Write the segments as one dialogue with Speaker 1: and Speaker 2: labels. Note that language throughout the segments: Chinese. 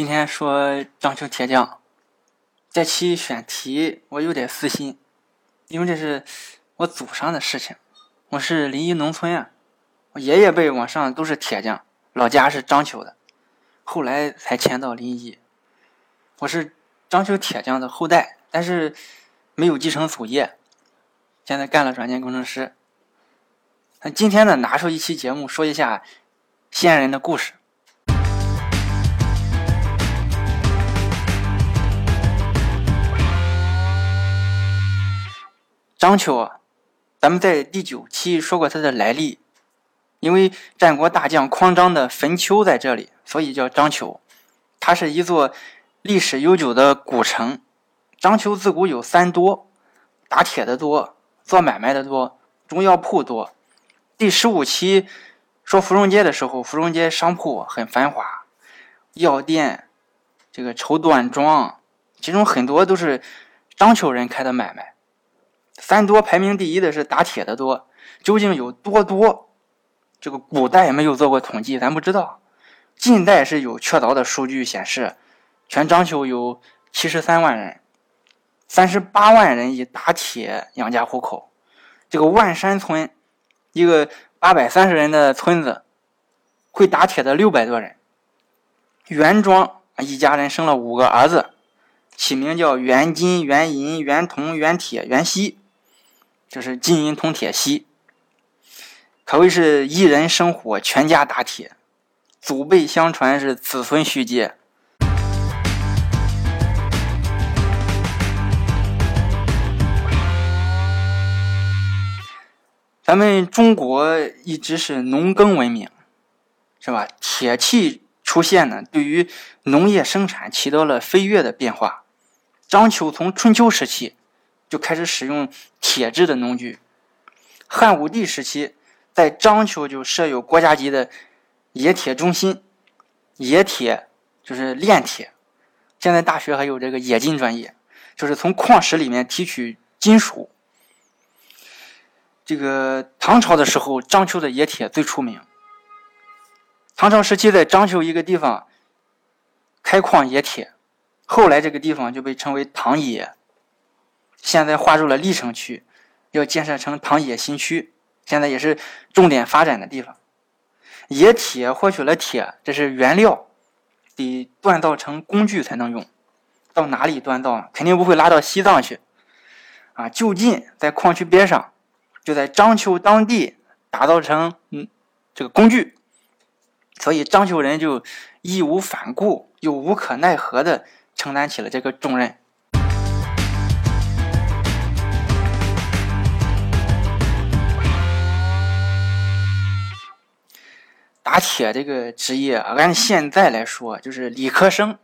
Speaker 1: 今天说章丘铁匠，这期选题我有点私心，因为这是我祖上的事情。我是临沂农村啊，我爷爷辈往上都是铁匠，老家是章丘的，后来才迁到临沂。我是章丘铁匠的后代，但是没有继承祖业，现在干了软件工程师。那今天呢，拿出一期节目说一下先人的故事。章丘啊，咱们在第九期说过它的来历，因为战国大将匡章的坟丘在这里，所以叫章丘。它是一座历史悠久的古城。章丘自古有三多：打铁的多，做买卖的多，中药铺多。第十五期说芙蓉街的时候，芙蓉街商铺很繁华，药店、这个绸缎庄，其中很多都是章丘人开的买卖。三多排名第一的是打铁的多，究竟有多多？这个古代没有做过统计，咱不知道。近代是有确凿的数据显示，全章丘有七十三万人，三十八万人以打铁养家糊口。这个万山村，一个八百三十人的村子，会打铁的六百多人。袁庄一家人生了五个儿子，起名叫袁金、袁银、袁铜、袁铁、袁锡。就是金银铜铁锡，可谓是一人生火，全家打铁，祖辈相传是子孙续接。咱们中国一直是农耕文明，是吧？铁器出现呢，对于农业生产起到了飞跃的变化。章丘从春秋时期。就开始使用铁制的农具。汉武帝时期，在章丘就设有国家级的冶铁中心，冶铁就是炼铁。现在大学还有这个冶金专业，就是从矿石里面提取金属。这个唐朝的时候，章丘的冶铁最出名。唐朝时期，在章丘一个地方开矿冶铁，后来这个地方就被称为唐冶。现在划入了历城区，要建设成唐冶新区，现在也是重点发展的地方。冶铁获取了铁，这是原料，得锻造成工具才能用。到哪里锻造？肯定不会拉到西藏去，啊，就近在矿区边上，就在章丘当地打造成嗯这个工具。所以章丘人就义无反顾又无可奈何的承担起了这个重任。打铁这个职业，按现在来说，就是理科生，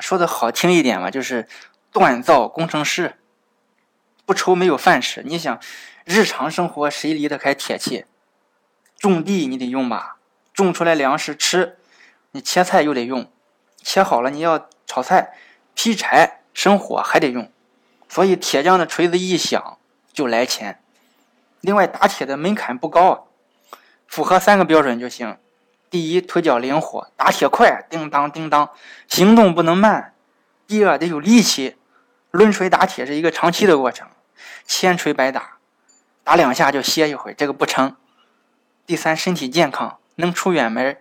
Speaker 1: 说的好听一点嘛，就是锻造工程师，不愁没有饭吃。你想，日常生活谁离得开铁器？种地你得用吧，种出来粮食吃，你切菜又得用，切好了你要炒菜，劈柴生火还得用，所以铁匠的锤子一响就来钱。另外，打铁的门槛不高。符合三个标准就行：第一，腿脚灵活，打铁快，叮当叮当，行动不能慢；第二，得有力气，抡锤打铁是一个长期的过程，千锤百打，打两下就歇一会，这个不成；第三，身体健康，能出远门，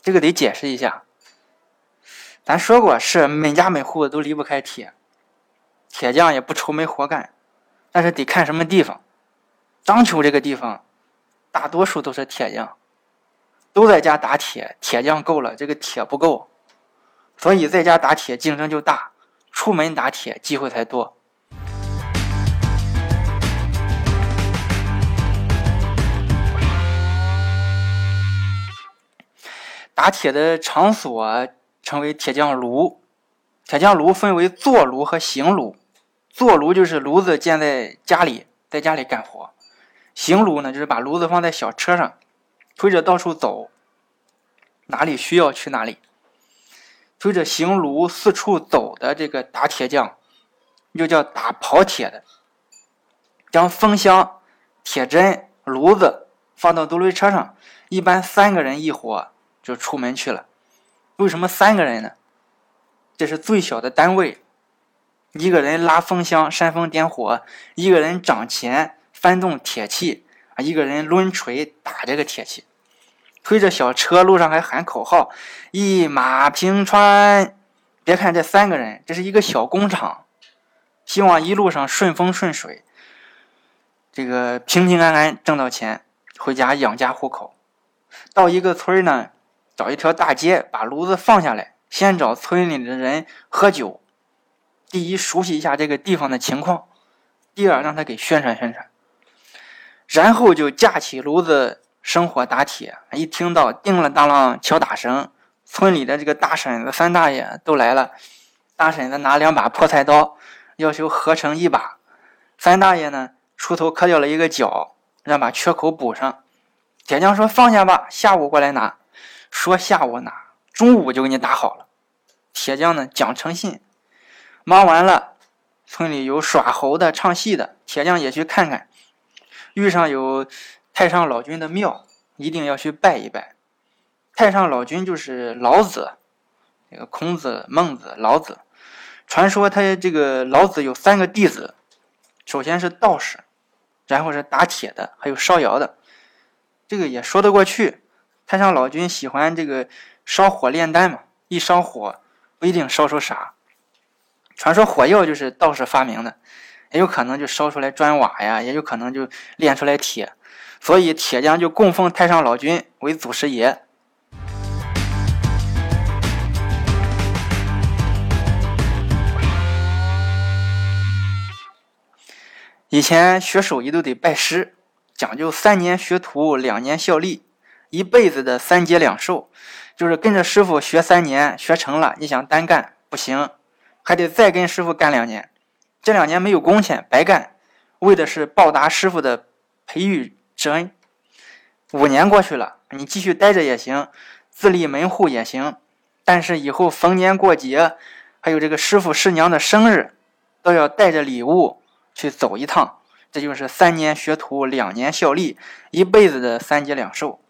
Speaker 1: 这个得解释一下。咱说过，是每家每户都离不开铁，铁匠也不愁没活干，但是得看什么地方。章丘这个地方。大多数都是铁匠，都在家打铁，铁匠够了，这个铁不够，所以在家打铁竞争就大，出门打铁机会才多。打铁的场所称为铁匠炉，铁匠炉分为坐炉和行炉，坐炉就是炉子建在家里，在家里干活。行炉呢，就是把炉子放在小车上，推着到处走，哪里需要去哪里。推着行炉四处走的这个打铁匠，又叫打跑铁的。将风箱、铁针、炉子放到独轮车上，一般三个人一伙就出门去了。为什么三个人呢？这是最小的单位，一个人拉风箱煽风点火，一个人掌钳搬动铁器，啊，一个人抡锤打这个铁器，推着小车，路上还喊口号：“一马平川。”别看这三个人，这是一个小工厂，希望一路上顺风顺水，这个平平安安挣到钱，回家养家糊口。到一个村呢，找一条大街，把炉子放下来，先找村里的人喝酒。第一，熟悉一下这个地方的情况；第二，让他给宣传宣传。然后就架起炉子生火打铁。一听到叮了当啷敲打声。村里的这个大婶子、三大爷都来了。大婶子拿两把破菜刀，要求合成一把。三大爷呢，出头磕掉了一个角，让把缺口补上。铁匠说：“放下吧，下午过来拿。”说下午拿，中午就给你打好了。铁匠呢，讲诚信。忙完了，村里有耍猴的、唱戏的，铁匠也去看看。遇上有太上老君的庙，一定要去拜一拜。太上老君就是老子，这个孔子、孟子、老子。传说他这个老子有三个弟子，首先是道士，然后是打铁的，还有烧窑的。这个也说得过去。太上老君喜欢这个烧火炼丹嘛，一烧火不一定烧出啥。传说火药就是道士发明的，也有可能就烧出来砖瓦呀，也有可能就炼出来铁。所以铁匠就供奉太上老君为祖师爷。以前学手艺都得拜师，讲究三年学徒，两年效力，一辈子的三节两寿，就是跟着师傅学三年，学成了，你想单干不行，还得再跟师傅干两年，这两年没有工钱，白干，为的是报答师傅的培育之恩。五年过去了，你继续待着也行，自立门户也行，但是以后逢年过节，还有这个师傅师娘的生日，都要带着礼物。去走一趟，这就是三年学徒，两年效力，一辈子的三节两寿。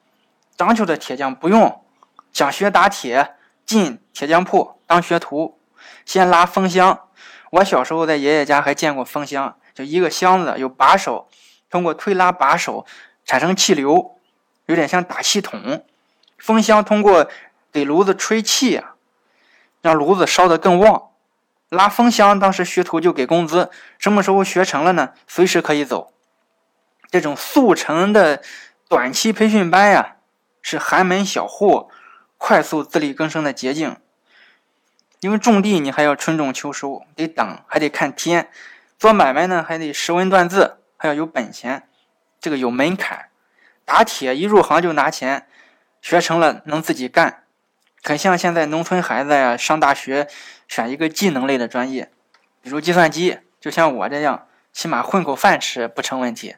Speaker 1: 章丘的铁匠不用，想学打铁，进铁匠铺当学徒，先拉风箱。我小时候在爷爷家还见过风箱，就一个箱子有把手，通过推拉把手产生气流，有点像打气筒。风箱通过给炉子吹气啊，让炉子烧得更旺。拉风箱，当时学徒就给工资。什么时候学成了呢？随时可以走。这种速成的短期培训班呀，是寒门小户快速自力更生的捷径。因为种地你还要春种秋收，得等，还得看天；做买卖呢，还得识文断字，还要有本钱，这个有门槛。打铁一入行就拿钱，学成了能自己干。很像现在农村孩子呀，上大学选一个技能类的专业，比如计算机，就像我这样，起码混口饭吃不成问题。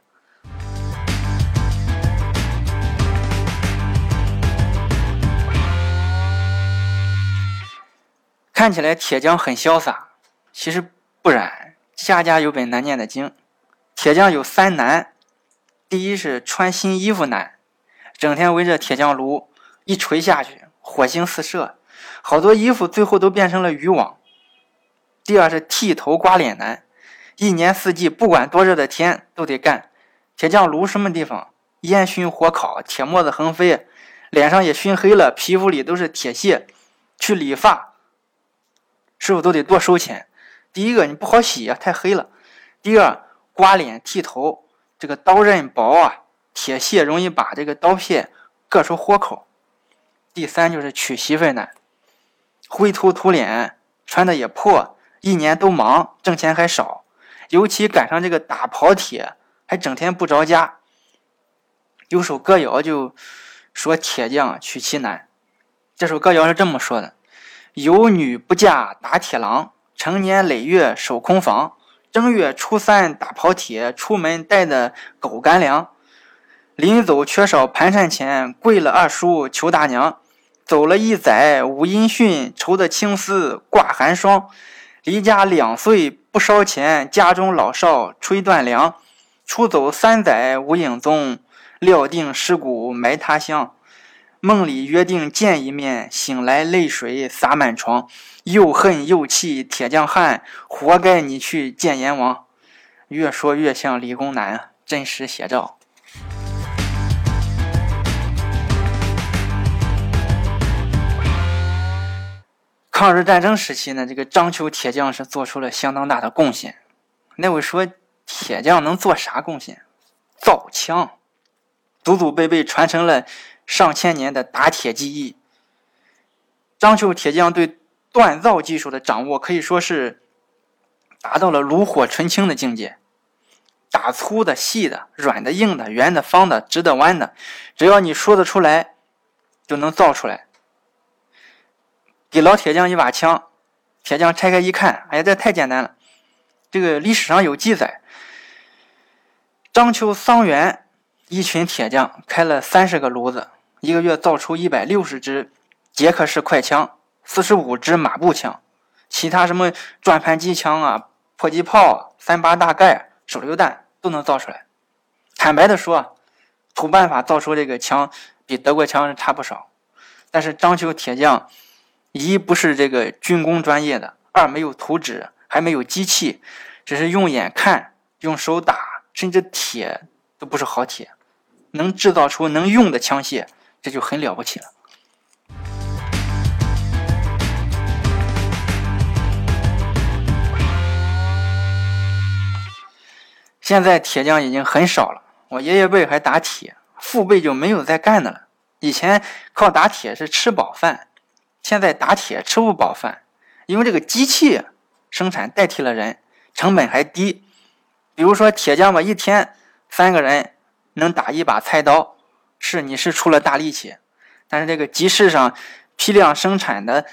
Speaker 1: 看起来铁匠很潇洒，其实不然，家家有本难念的经。铁匠有三难：第一是穿新衣服难，整天围着铁匠炉一锤下去。火星四射，好多衣服最后都变成了渔网。第二是剃头刮脸难，一年四季不管多热的天都得干。铁匠炉什么地方？烟熏火烤，铁沫子横飞，脸上也熏黑了，皮肤里都是铁屑。去理发，师傅都得多收钱。第一个你不好洗呀，太黑了。第二刮脸剃头，这个刀刃薄啊，铁屑容易把这个刀片割出豁口。第三就是娶媳妇难，灰头土脸，穿的也破，一年都忙，挣钱还少，尤其赶上这个打跑铁，还整天不着家。有首歌谣就说铁匠娶妻难，这首歌谣是这么说的：有女不嫁打铁郎，成年累月守空房，正月初三打跑铁，出门带的狗干粮，临走缺少盘缠钱，跪了二叔求大娘。走了一载无音讯，愁得青丝挂寒霜。离家两岁不烧钱，家中老少吹断粮。出走三载无影踪，料定尸骨埋他乡。梦里约定见一面，醒来泪水洒满床，又恨又气铁匠汉，活该你去见阎王。越说越像理工男，真实写照。抗日战争时期呢，这个章丘铁匠是做出了相当大的贡献。那位说铁匠能做啥贡献？造枪，祖祖辈辈传承了上千年的打铁技艺。章丘铁匠对锻造技术的掌握可以说是达到了炉火纯青的境界。打粗的、细的、软的、硬的、圆的、方的、直的、弯的，只要你说得出来，就能造出来。给老铁匠一把枪，铁匠拆开一看，哎呀，这太简单了。这个历史上有记载，章丘桑园一群铁匠开了三十个炉子，一个月造出一百六十支捷克式快枪，四十五支马步枪，其他什么转盘机枪啊、迫击炮、三八大盖、手榴弹都能造出来。坦白的说，土办法造出这个枪比德国枪差不少，但是章丘铁匠。一不是这个军工专业的，二没有图纸，还没有机器，只是用眼看，用手打，甚至铁都不是好铁，能制造出能用的枪械，这就很了不起了。现在铁匠已经很少了，我爷爷辈还打铁，父辈就没有再干的了。以前靠打铁是吃饱饭。现在打铁吃不饱饭，因为这个机器生产代替了人，成本还低。比如说铁匠吧，一天三个人能打一把菜刀，是你是出了大力气，但是这个集市上批量生产的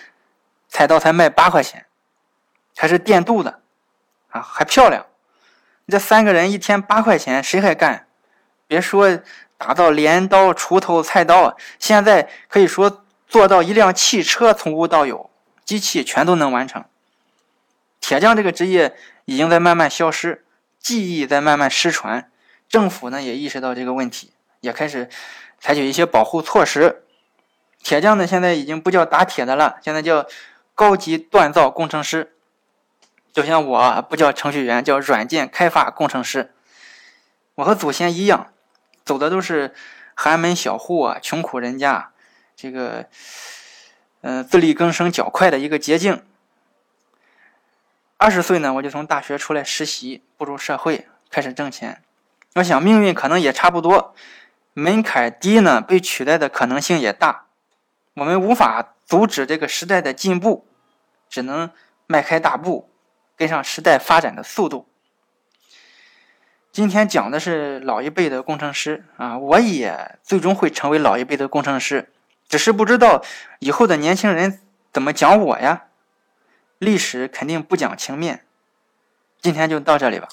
Speaker 1: 菜刀才卖八块钱，还是电镀的，啊还漂亮。这三个人一天八块钱，谁还干？别说打造镰刀、锄头、菜刀，现在可以说。做到一辆汽车从无到有，机器全都能完成。铁匠这个职业已经在慢慢消失，技艺在慢慢失传。政府呢也意识到这个问题，也开始采取一些保护措施。铁匠呢现在已经不叫打铁的了，现在叫高级锻造工程师。就像我不叫程序员，叫软件开发工程师。我和祖先一样，走的都是寒门小户啊，穷苦人家。这个，嗯，自力更生较快的一个捷径。二十岁呢，我就从大学出来实习，步入社会，开始挣钱。我想命运可能也差不多，门槛低呢，被取代的可能性也大。我们无法阻止这个时代的进步，只能迈开大步，跟上时代发展的速度。今天讲的是老一辈的工程师啊，我也最终会成为老一辈的工程师。只是不知道以后的年轻人怎么讲我呀？历史肯定不讲情面。今天就到这里吧。